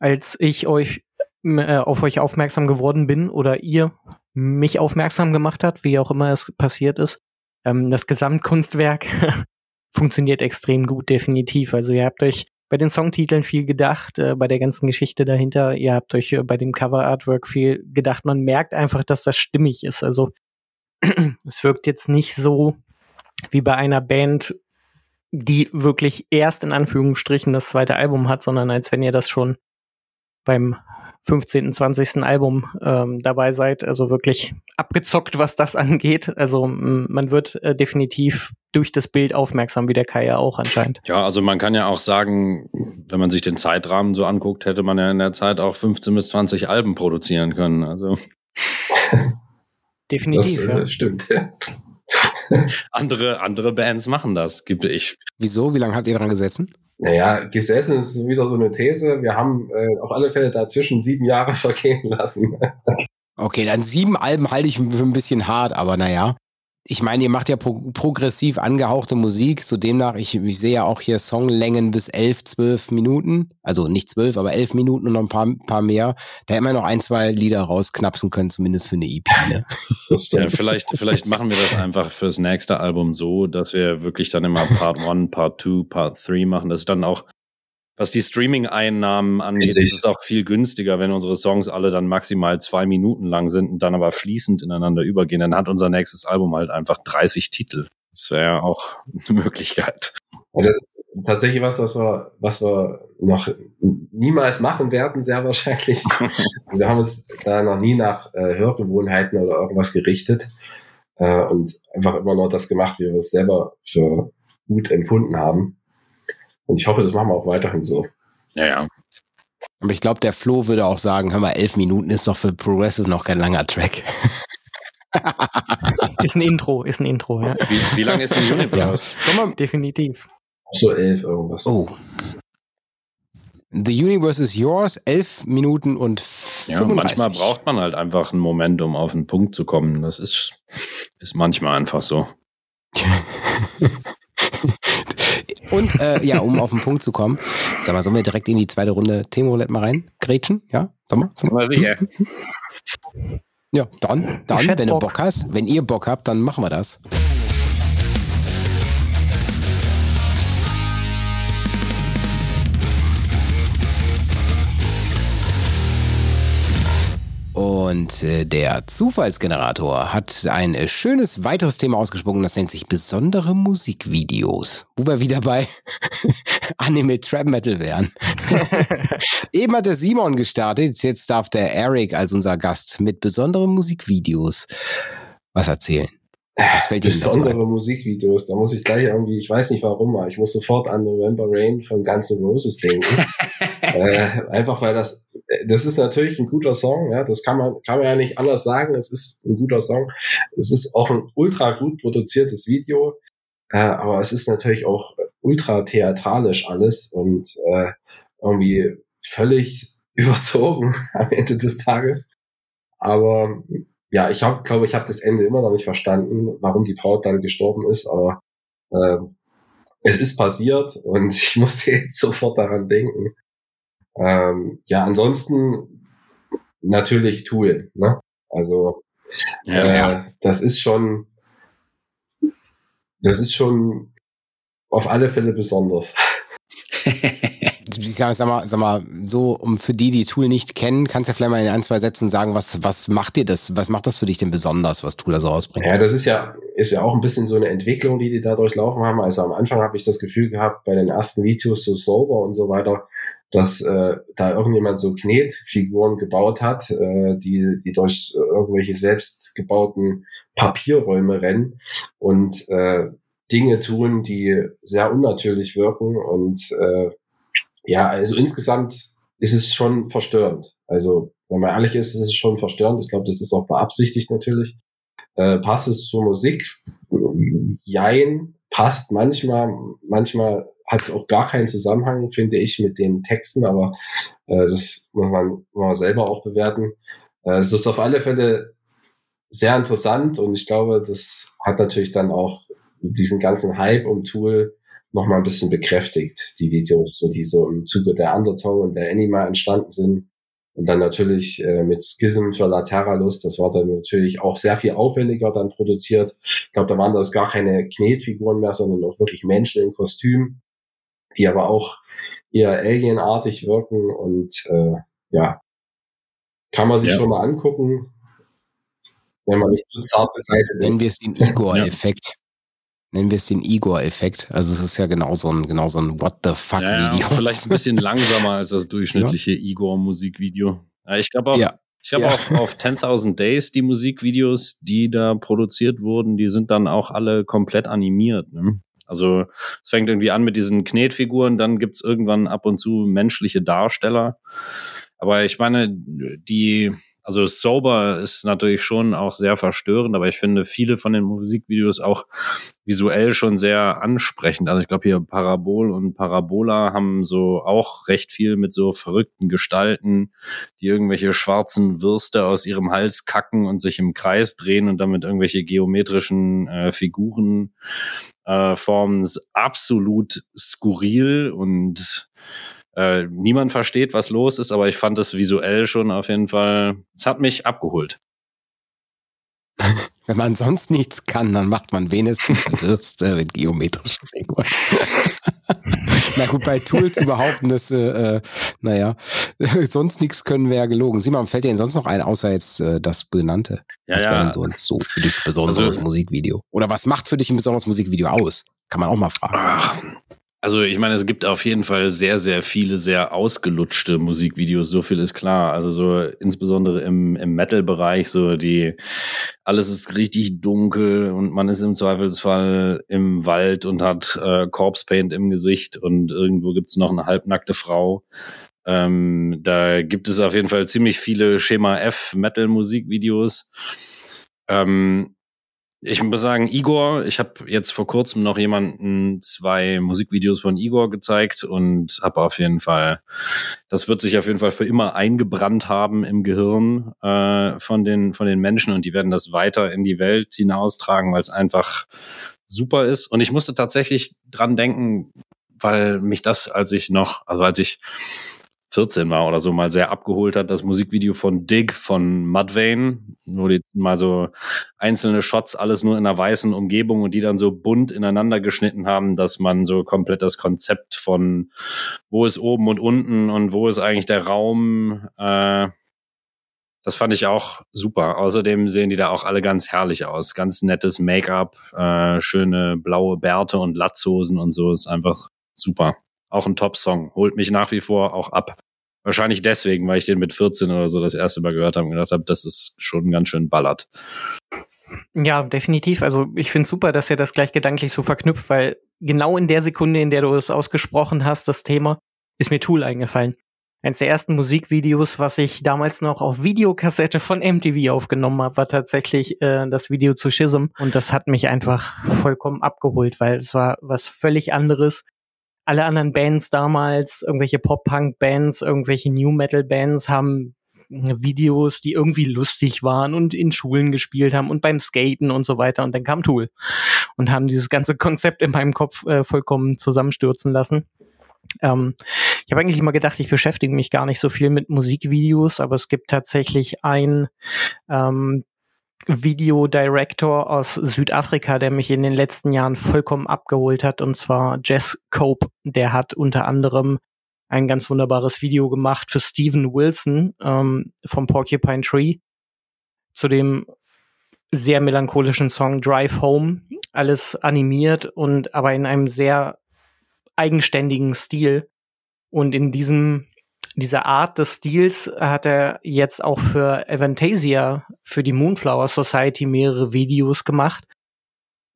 als ich euch äh, auf euch aufmerksam geworden bin oder ihr mich aufmerksam gemacht habt, wie auch immer es passiert ist. Ähm, das Gesamtkunstwerk funktioniert extrem gut, definitiv. Also ihr habt euch bei den Songtiteln viel gedacht, äh, bei der ganzen Geschichte dahinter. Ihr habt euch äh, bei dem Cover-Artwork viel gedacht. Man merkt einfach, dass das stimmig ist. Also es wirkt jetzt nicht so wie bei einer Band, die wirklich erst in Anführungsstrichen das zweite Album hat, sondern als wenn ihr das schon beim 15., 20. Album ähm, dabei seid. Also wirklich abgezockt, was das angeht. Also man wird äh, definitiv durch das Bild aufmerksam, wie der Kai ja auch anscheinend. Ja, also man kann ja auch sagen, wenn man sich den Zeitrahmen so anguckt, hätte man ja in der Zeit auch 15 bis 20 Alben produzieren können. Also definitiv. Das, äh, ja. stimmt. andere, andere Bands machen das. Gibt ich. Wieso? Wie lange habt ihr dran gesessen? Naja, gesessen ist wieder so eine These. Wir haben äh, auf alle Fälle dazwischen sieben Jahre vergehen lassen. okay, dann sieben Alben halte ich für ein bisschen hart, aber naja ich meine, ihr macht ja pro progressiv angehauchte Musik, so demnach, ich, ich sehe ja auch hier Songlängen bis elf, zwölf Minuten, also nicht zwölf, aber elf Minuten und noch ein paar, paar mehr. Da hätte man noch ein, zwei Lieder rausknapsen können, zumindest für eine EP. Ne? ja, vielleicht, vielleicht machen wir das einfach fürs nächste Album so, dass wir wirklich dann immer Part 1, Part 2, Part 3 machen, Das ist dann auch was die Streaming-Einnahmen angeht, ist es auch viel günstiger, wenn unsere Songs alle dann maximal zwei Minuten lang sind und dann aber fließend ineinander übergehen. Dann hat unser nächstes Album halt einfach 30 Titel. Das wäre ja auch eine Möglichkeit. Und das ist tatsächlich was, was wir, was wir noch niemals machen werden, sehr wahrscheinlich. wir haben uns da noch nie nach äh, Hörgewohnheiten oder irgendwas gerichtet äh, und einfach immer nur das gemacht, wie wir es selber für gut empfunden haben. Und ich hoffe, das machen wir auch weiterhin so. Ja, ja. Aber ich glaube, der Flo würde auch sagen, hör mal, elf Minuten ist doch für Progressive noch kein langer Track. ist ein Intro, ist ein Intro, ja. Wie, wie lange ist ein Universe? Ja. Definitiv. So elf irgendwas. Oh. The Universe is yours, elf Minuten und 35. Ja, manchmal braucht man halt einfach einen Moment, um auf den Punkt zu kommen. Das ist, ist manchmal einfach so. Und äh, ja, um auf den Punkt zu kommen, sag mal, sollen wir direkt in die zweite Runde Themenroulette mal rein? Gretchen? Ja? Sollen wir? Sollen wir? Ja, dann, dann wenn du Bock hast, wenn ihr Bock habt, dann machen wir das. Und äh, der Zufallsgenerator hat ein äh, schönes weiteres Thema ausgesprochen, das nennt sich besondere Musikvideos, wo wir wieder bei Anime Trap Metal wären. Eben hat der Simon gestartet, jetzt darf der Eric als unser Gast mit besonderen Musikvideos was erzählen. Was fällt Besondere Musikvideos, da muss ich gleich irgendwie, ich weiß nicht warum, aber ich muss sofort an November Rain von Guns N' Roses denken. äh, einfach weil das, das ist natürlich ein guter Song, ja, das kann man, kann man ja nicht anders sagen, es ist ein guter Song. Es ist auch ein ultra gut produziertes Video, äh, aber es ist natürlich auch ultra theatralisch alles und äh, irgendwie völlig überzogen am Ende des Tages. Aber ja, ich habe, glaube ich, habe das Ende immer noch nicht verstanden, warum die Braut dann gestorben ist, aber Ähm, es ist passiert und ich musste jetzt sofort daran denken. Ähm, ja, ansonsten natürlich Tool. Ne? Also Ja. äh, das ist schon, das ist schon auf alle Fälle besonders. Ich sag, sag, mal, sag mal, so, um für die, die Tool nicht kennen, kannst du ja vielleicht mal in ein, zwei Sätzen sagen, was, was macht dir das, was macht das für dich denn besonders, was Tool da so rausbringt? Ja, das ist ja, ist ja auch ein bisschen so eine Entwicklung, die die da durchlaufen haben. Also am Anfang habe ich das Gefühl gehabt, bei den ersten Videos so Sober und so weiter, dass äh, da irgendjemand so Knetfiguren gebaut hat, äh, die, die durch irgendwelche selbst gebauten Papierräume rennen und äh, Dinge tun, die sehr unnatürlich wirken. Und äh, ja, also insgesamt ist es schon verstörend. Also, wenn man ehrlich ist, ist es schon verstörend. Ich glaube, das ist auch beabsichtigt natürlich. Äh, passt es zur Musik? Jein, passt manchmal. Manchmal hat es auch gar keinen Zusammenhang, finde ich, mit den Texten, aber äh, das muss man, muss man selber auch bewerten. Äh, es ist auf alle Fälle sehr interessant und ich glaube, das hat natürlich dann auch diesen ganzen Hype um Tool noch mal ein bisschen bekräftigt, die Videos, die so im Zuge der Undertow und der Anima entstanden sind. Und dann natürlich äh, mit Schism für Lateralus, das war dann natürlich auch sehr viel aufwendiger dann produziert. Ich glaube, da waren das gar keine Knetfiguren mehr, sondern auch wirklich Menschen in Kostüm, die aber auch eher alienartig wirken und äh, ja, kann man sich Ja. schon mal angucken, wenn man nicht zu zart beseitigt Nennen ist. wir es den Igor-Effekt. Nennen wir es den Igor-Effekt. Also es ist ja genau so ein, genau so ein What the Ja, fuck-Video. ja, vielleicht ein bisschen langsamer als das durchschnittliche Igor-Musikvideo. Ja, ich glaube auch, Ja. ich habe Ja. auch auf 10.000 Days die Musikvideos, die da produziert wurden, die sind dann auch alle komplett animiert. Ne? Also es fängt irgendwie an mit diesen Knetfiguren, dann gibt's irgendwann ab und zu menschliche Darsteller. Aber ich meine, die, also Sober ist natürlich schon auch sehr verstörend, aber ich finde viele von den Musikvideos auch visuell schon sehr ansprechend. Also ich glaube hier Parabol und Parabola haben so auch recht viel mit so verrückten Gestalten, die irgendwelche schwarzen Würste aus ihrem Hals kacken und sich im Kreis drehen und damit irgendwelche geometrischen äh, Figuren äh, formen. Das ist absolut skurril und äh, niemand versteht, was los ist, aber ich fand es visuell schon auf jeden Fall, es hat mich abgeholt. Wenn man sonst nichts kann, dann macht man wenigstens Würste mit geometrischen Figuren. Na gut, bei Tool zu behaupten, dass, äh, äh, naja, sonst nichts können wäre ja gelogen. Simon, fällt dir denn sonst noch ein, außer jetzt äh, das Benannte? Ja, was wäre ja. denn so, so für dich besonderes Also- Musikvideo? Oder was macht für dich ein besonderes Musikvideo aus? Kann man auch mal fragen. Ach, also ich meine, es gibt auf jeden Fall sehr, sehr viele sehr ausgelutschte Musikvideos, so viel ist klar. Also so insbesondere im, im Metal-Bereich, so die, alles ist richtig dunkel und man ist im Zweifelsfall im Wald und hat äh, Corpse Paint im Gesicht und irgendwo gibt's noch eine halbnackte Frau. Ähm, da gibt es auf jeden Fall ziemlich viele Schema F Metal-Musikvideos. Ähm, ich muss sagen, Igor, ich habe jetzt vor kurzem noch jemanden zwei Musikvideos von Igor gezeigt und habe auf jeden Fall, das wird sich auf jeden Fall für immer eingebrannt haben im Gehirn äh, von den von den Menschen und die werden das weiter in die Welt hinaustragen, weil es einfach super ist. Und ich musste tatsächlich dran denken, weil mich das, als ich noch, also als ich 14 war oder so, mal sehr abgeholt hat, das Musikvideo von Dig von Mudvayne, wo die mal so einzelne Shots alles nur in einer weißen Umgebung und die dann so bunt ineinander geschnitten haben, dass man so komplett das Konzept von wo ist oben und unten und wo ist eigentlich der Raum, äh, das fand ich auch super. Außerdem sehen die da auch alle ganz herrlich aus. Ganz nettes Make-up, äh, schöne blaue Bärte und Latzhosen und so. Ist einfach super. Auch ein Top-Song. Holt mich nach wie vor auch ab. Wahrscheinlich deswegen, weil ich den mit 14 oder so das erste Mal gehört habe und gedacht habe, das ist schon ganz schön ballert. Ja, definitiv. Also ich finde super, dass er das gleich gedanklich so verknüpft, weil genau in der Sekunde, in der du es ausgesprochen hast, das Thema, ist mir Tool eingefallen. Eins der ersten Musikvideos, was ich damals noch auf Videokassette von MTV aufgenommen habe, war tatsächlich äh, das Video zu Schism. Und das hat mich einfach vollkommen abgeholt, weil es war was völlig anderes. Alle anderen Bands damals, irgendwelche Pop-Punk-Bands, irgendwelche New-Metal-Bands haben Videos, die irgendwie lustig waren und in Schulen gespielt haben und beim Skaten und so weiter. Und dann kam Tool und haben dieses ganze Konzept in meinem Kopf äh, vollkommen zusammenstürzen lassen. Ähm, ich habe eigentlich immer gedacht, ich beschäftige mich gar nicht so viel mit Musikvideos, aber es gibt tatsächlich ein ähm, Video-Director aus Südafrika, der mich in den letzten Jahren vollkommen abgeholt hat, und zwar Jess Cope. Der hat unter anderem ein ganz wunderbares Video gemacht für Steven Wilson ähm, vom Porcupine Tree zu dem sehr melancholischen Song Drive Home. Alles animiert und aber in einem sehr eigenständigen Stil. Und in diesem dieser Art des Stils hat er jetzt auch für Avantasia, für die Moonflower Society mehrere Videos gemacht.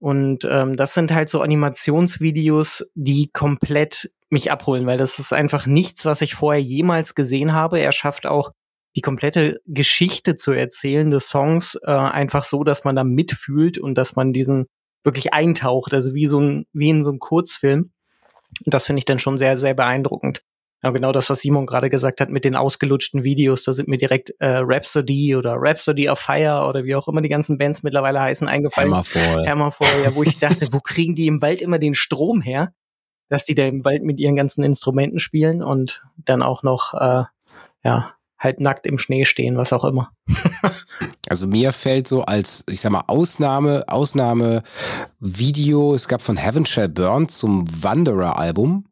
Und ähm, das sind halt so Animationsvideos, die komplett mich abholen, weil das ist einfach nichts, was ich vorher jemals gesehen habe. Er schafft auch die komplette Geschichte zu erzählen des Songs äh, einfach so, dass man da mitfühlt und dass man diesen wirklich eintaucht, also wie so ein wie in so einem Kurzfilm. Und das finde ich dann schon sehr sehr beeindruckend. Ja, genau das, was Simon gerade gesagt hat mit den ausgelutschten Videos, da sind mir direkt äh, Rhapsody oder Rhapsody of Fire oder wie auch immer die ganzen Bands mittlerweile heißen eingefallen. Hammerfall. Hammerfall, ja, wo ich dachte, wo kriegen die im Wald immer den Strom her, dass die da im Wald mit ihren ganzen Instrumenten spielen und dann auch noch, äh, ja, halt nackt im Schnee stehen, was auch immer. also mir fällt so als, ich sag mal, Ausnahme, Ausnahme Video, es gab von Heaven Shall Burn zum Wanderer-Album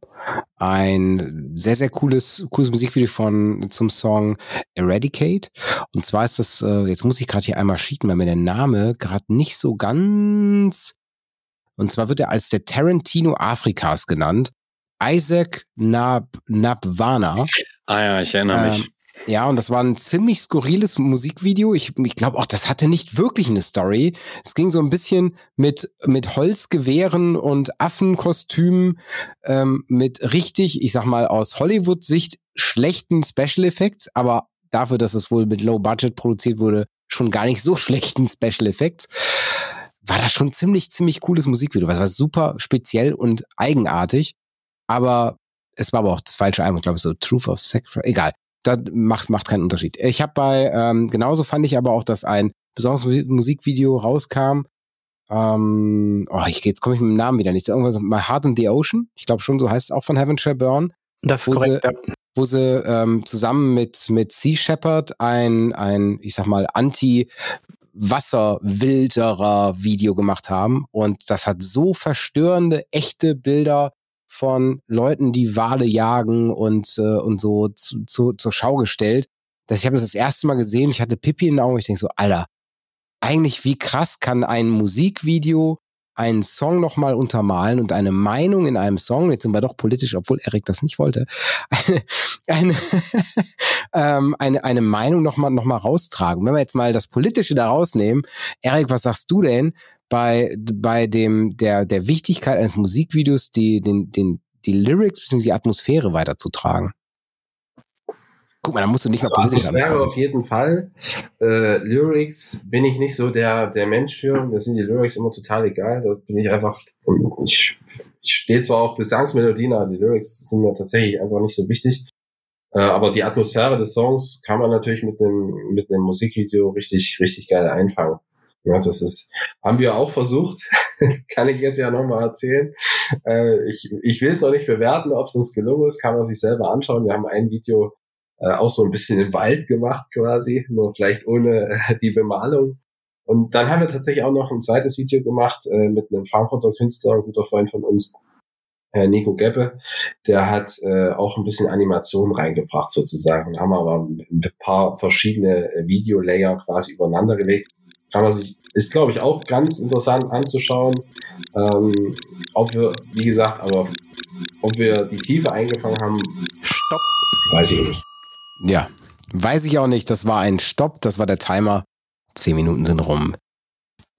ein sehr, sehr cooles, cooles Musikvideo von zum Song Eradicate. Und zwar ist das, äh, jetzt muss ich gerade hier einmal schieten, weil mir der Name gerade nicht so ganz. Und zwar wird er als der Tarantino Afrikas genannt. Isaac Nab Nabwana. Ah ja, ich erinnere mich. Ja, und das war ein ziemlich skurriles Musikvideo. Ich, ich glaube auch, das hatte nicht wirklich eine Story. Es ging so ein bisschen mit, mit Holzgewehren und Affenkostümen, ähm, mit richtig, ich sag mal, aus Hollywood-Sicht schlechten Special Effects, aber dafür, dass es wohl mit Low Budget produziert wurde, schon gar nicht so schlechten Special Effects. War das schon ziemlich, ziemlich cooles Musikvideo. Das war super speziell und eigenartig. Aber es war aber auch das falsche Album. Ich glaube, so Truth of Sacrifice. Egal das macht, macht keinen Unterschied. Ich habe bei, ähm, genauso fand ich aber auch, dass ein besonderes Musikvideo rauskam. Ähm, oh, ich, jetzt komme ich mit dem Namen wieder nicht. Irgendwas My Heart in the Ocean. Ich glaube schon, so heißt es auch von Heaven Shall Burn. Das ist korrekt, sie, ja. Wo sie ähm, zusammen mit, mit Sea Shepherd ein, ein, ich sag mal, anti Wasserwilderer Video gemacht haben. Und das hat so verstörende, echte Bilder von Leuten, die Wale jagen und, äh, und so zu, zu, zur Schau gestellt. dass ich habe das das erste Mal gesehen, ich hatte Pippi in den Augen, ich denke so, Alter, eigentlich wie krass kann ein Musikvideo einen Song nochmal untermalen und eine Meinung in einem Song, jetzt sind wir doch politisch, obwohl Erik das nicht wollte, eine, eine, ähm, eine, eine Meinung nochmal noch mal raustragen. Wenn wir jetzt mal das Politische da rausnehmen, Erik, was sagst du denn, bei, bei dem, der, der Wichtigkeit eines Musikvideos, die, den, den, die Lyrics bzw. die Atmosphäre weiterzutragen. Guck mal, da musst du nicht mal also politisch Atmosphäre auf jeden Fall. Äh, Lyrics bin ich nicht so der, der Mensch für. Mir sind die Lyrics immer total egal. Da bin ich einfach, ich, ich stehe zwar auf Gesangsmelodien, aber die Lyrics sind mir tatsächlich einfach nicht so wichtig. Äh, aber die Atmosphäre des Songs kann man natürlich mit einem, mit einem Musikvideo richtig, richtig geil einfangen. Ja, das ist, haben wir auch versucht. kann ich jetzt ja nochmal erzählen. Äh, ich, ich will es noch nicht bewerten, ob es uns gelungen ist, kann man sich selber anschauen. Wir haben ein Video äh, auch so ein bisschen im Wald gemacht quasi, nur vielleicht ohne äh, die Bemalung. Und dann haben wir tatsächlich auch noch ein zweites Video gemacht äh, mit einem Frankfurter Künstler, ein guter Freund von uns, äh, Nico Geppe. Der hat äh, auch ein bisschen Animation reingebracht sozusagen. Haben wir aber ein paar verschiedene äh, Videolayer quasi übereinander gelegt kann man sich, ist glaube ich auch ganz interessant anzuschauen. Ähm, ob wir, wie gesagt, aber ob wir die Tiefe eingefangen haben, stopp, weiß ich nicht. Ja, weiß ich auch nicht. Das war ein Stopp, das war der Timer. Zehn Minuten sind rum.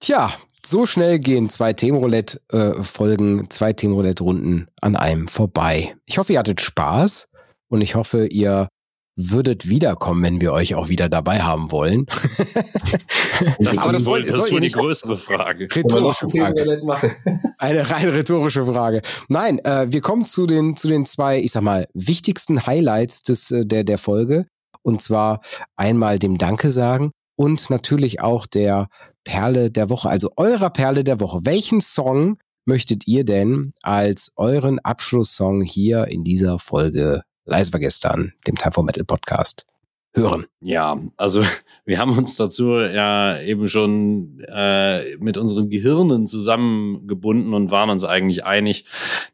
Tja, so schnell gehen zwei Themenroulette-Folgen, äh, zwei Themenroulette-Runden an einem vorbei. Ich hoffe, ihr hattet Spaß und ich hoffe, ihr würdet wiederkommen, wenn wir euch auch wieder dabei haben wollen. das Aber das, soll, das ist wohl die größere Frage. Rhetorische Frage. Eine rein rhetorische Frage. Nein, äh, wir kommen zu den, zu den zwei, ich sag mal, wichtigsten Highlights des, äh, der, der Folge. Und zwar einmal dem Danke sagen und natürlich auch der Perle der Woche, also eurer Perle der Woche. Welchen Song möchtet ihr denn als euren Abschlusssong hier in dieser Folge Leise war gestern, dem Time for Metal Podcast, hören? Ja, also wir haben uns dazu ja eben schon äh, mit unseren Gehirnen zusammengebunden und waren uns eigentlich einig,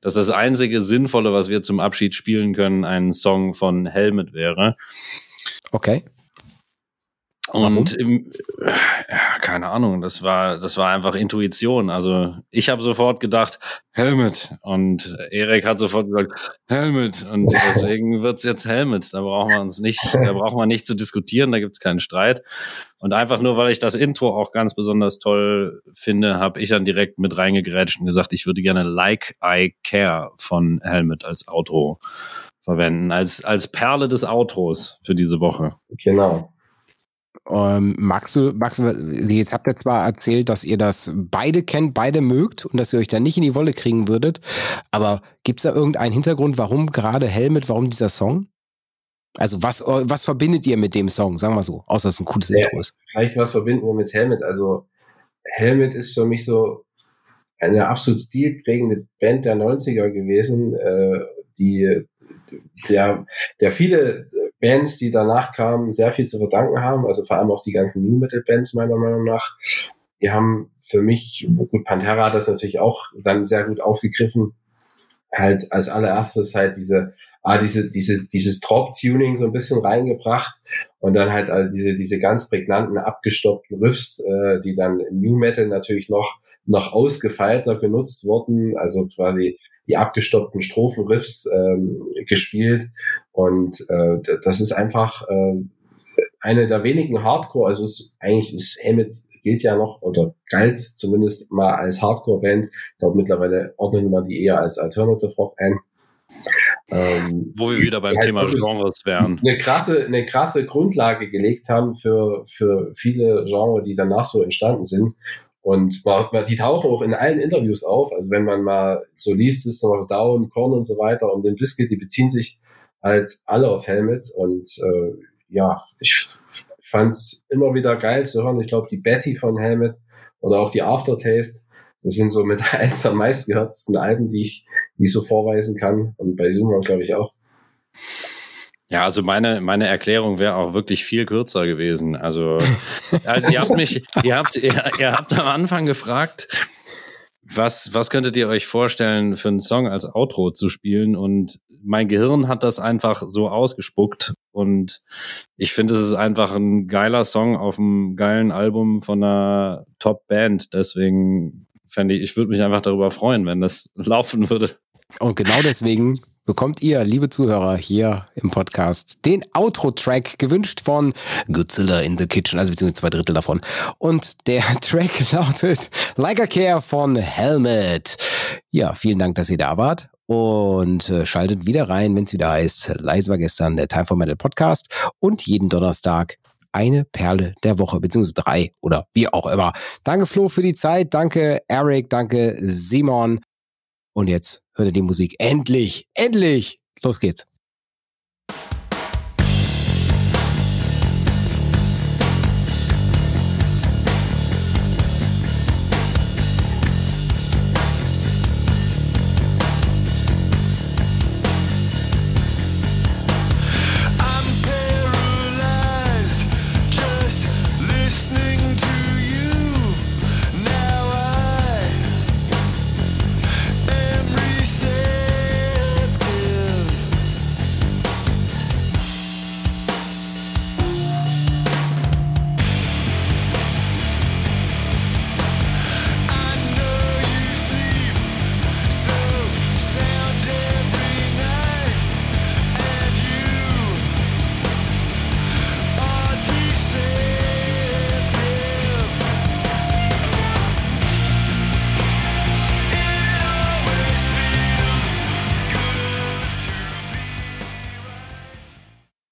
dass das einzige Sinnvolle, was wir zum Abschied spielen können, ein Song von Helmet wäre. Okay. Und im, ja, keine Ahnung, das war, das war einfach Intuition. Also ich habe sofort gedacht, Helmet. Und Erik hat sofort gesagt, Helmet. Und deswegen wird's jetzt Helmet. Da brauchen wir uns nicht, da brauchen wir nicht zu diskutieren, da gibt's keinen Streit. Und einfach nur, weil ich das Intro auch ganz besonders toll finde, habe ich dann direkt mit reingegrätscht und gesagt, ich würde gerne Like I Care von Helmet als Outro verwenden, als, als Perle des Outros für diese Woche. Genau. Ähm, magst du, magst du, jetzt habt ihr zwar erzählt, dass ihr das beide kennt, beide mögt und dass ihr euch da nicht in die Wolle kriegen würdet, aber gibt es da irgendeinen Hintergrund, warum gerade Helmet, warum dieser Song? Also was, was verbindet ihr mit dem Song, sagen wir so, außer dass es ein cooles ja, Intro ist? Vielleicht was verbinden wir mit Helmet, also Helmet ist für mich so eine absolut stilprägende Band der 90er gewesen, äh, die der, der viele Bands, die danach kamen, sehr viel zu verdanken haben. Also vor allem auch die ganzen New Metal Bands meiner Meinung nach. Die haben für mich, gut, Pantera hat das natürlich auch dann sehr gut aufgegriffen, halt als allererstes halt diese, ah, diese, diese, dieses Drop-Tuning so ein bisschen reingebracht und dann halt also diese, diese ganz prägnanten, abgestoppten Riffs, äh, die dann im New Metal natürlich noch, noch ausgefeilter genutzt wurden, also quasi die abgestoppten Strophenriffs ähm, gespielt. Und äh, das ist einfach äh, eine der wenigen Hardcore, also es, eigentlich ist Hammett gilt ja noch oder galt zumindest mal als Hardcore-Band. Ich glaube, mittlerweile ordnen wir die eher als Alternative Rock ein. Ähm, Wo wir wieder beim halt Thema Genres wären. Eine krasse, eine krasse Grundlage gelegt haben für, für viele Genres, die danach so entstanden sind. Und man, die tauchen auch in allen Interviews auf. Also wenn man mal so liest, ist noch Down, Korn und so weiter und den Biscuit, die beziehen sich halt alle auf Helmet. Und äh, ja, ich fand es immer wieder geil zu hören. Ich glaube, die Betty von Helmet oder auch die Aftertaste, das sind so mit eins der meistgehörtesten Alben, die ich, die ich so vorweisen kann. Und bei Zoomer glaube ich auch. Ja, also meine, meine Erklärung wäre auch wirklich viel kürzer gewesen. Also, also ihr habt mich, ihr habt, ihr, ihr habt am Anfang gefragt, was, was könntet ihr euch vorstellen, für einen Song als Outro zu spielen? Und mein Gehirn hat das einfach so ausgespuckt. Und ich finde, es ist einfach ein geiler Song auf einem geilen Album von einer Top-Band. Deswegen fände ich, ich würde mich einfach darüber freuen, wenn das laufen würde. Und genau deswegen bekommt ihr, liebe Zuhörer, hier im Podcast den Outro-Track gewünscht von Godzilla in the Kitchen, also beziehungsweise zwei Drittel davon. Und der Track lautet Like a Care von Helmet. Ja, vielen Dank, dass ihr da wart. Und äh, schaltet wieder rein, wenn es wieder heißt, leise war gestern der Time for Metal Podcast und jeden Donnerstag eine Perle der Woche, beziehungsweise drei oder wie auch immer. Danke Flo für die Zeit, danke Eric, danke Simon. Und jetzt hört ihr die Musik. Endlich, endlich. Los geht's.